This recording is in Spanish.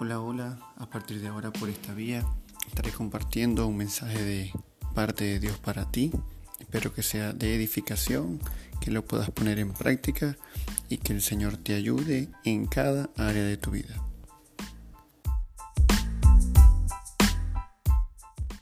Hola, hola, a partir de ahora por esta vía estaré compartiendo un mensaje de parte de Dios para ti. Espero que sea de edificación, que lo puedas poner en práctica y que el Señor te ayude en cada área de tu vida.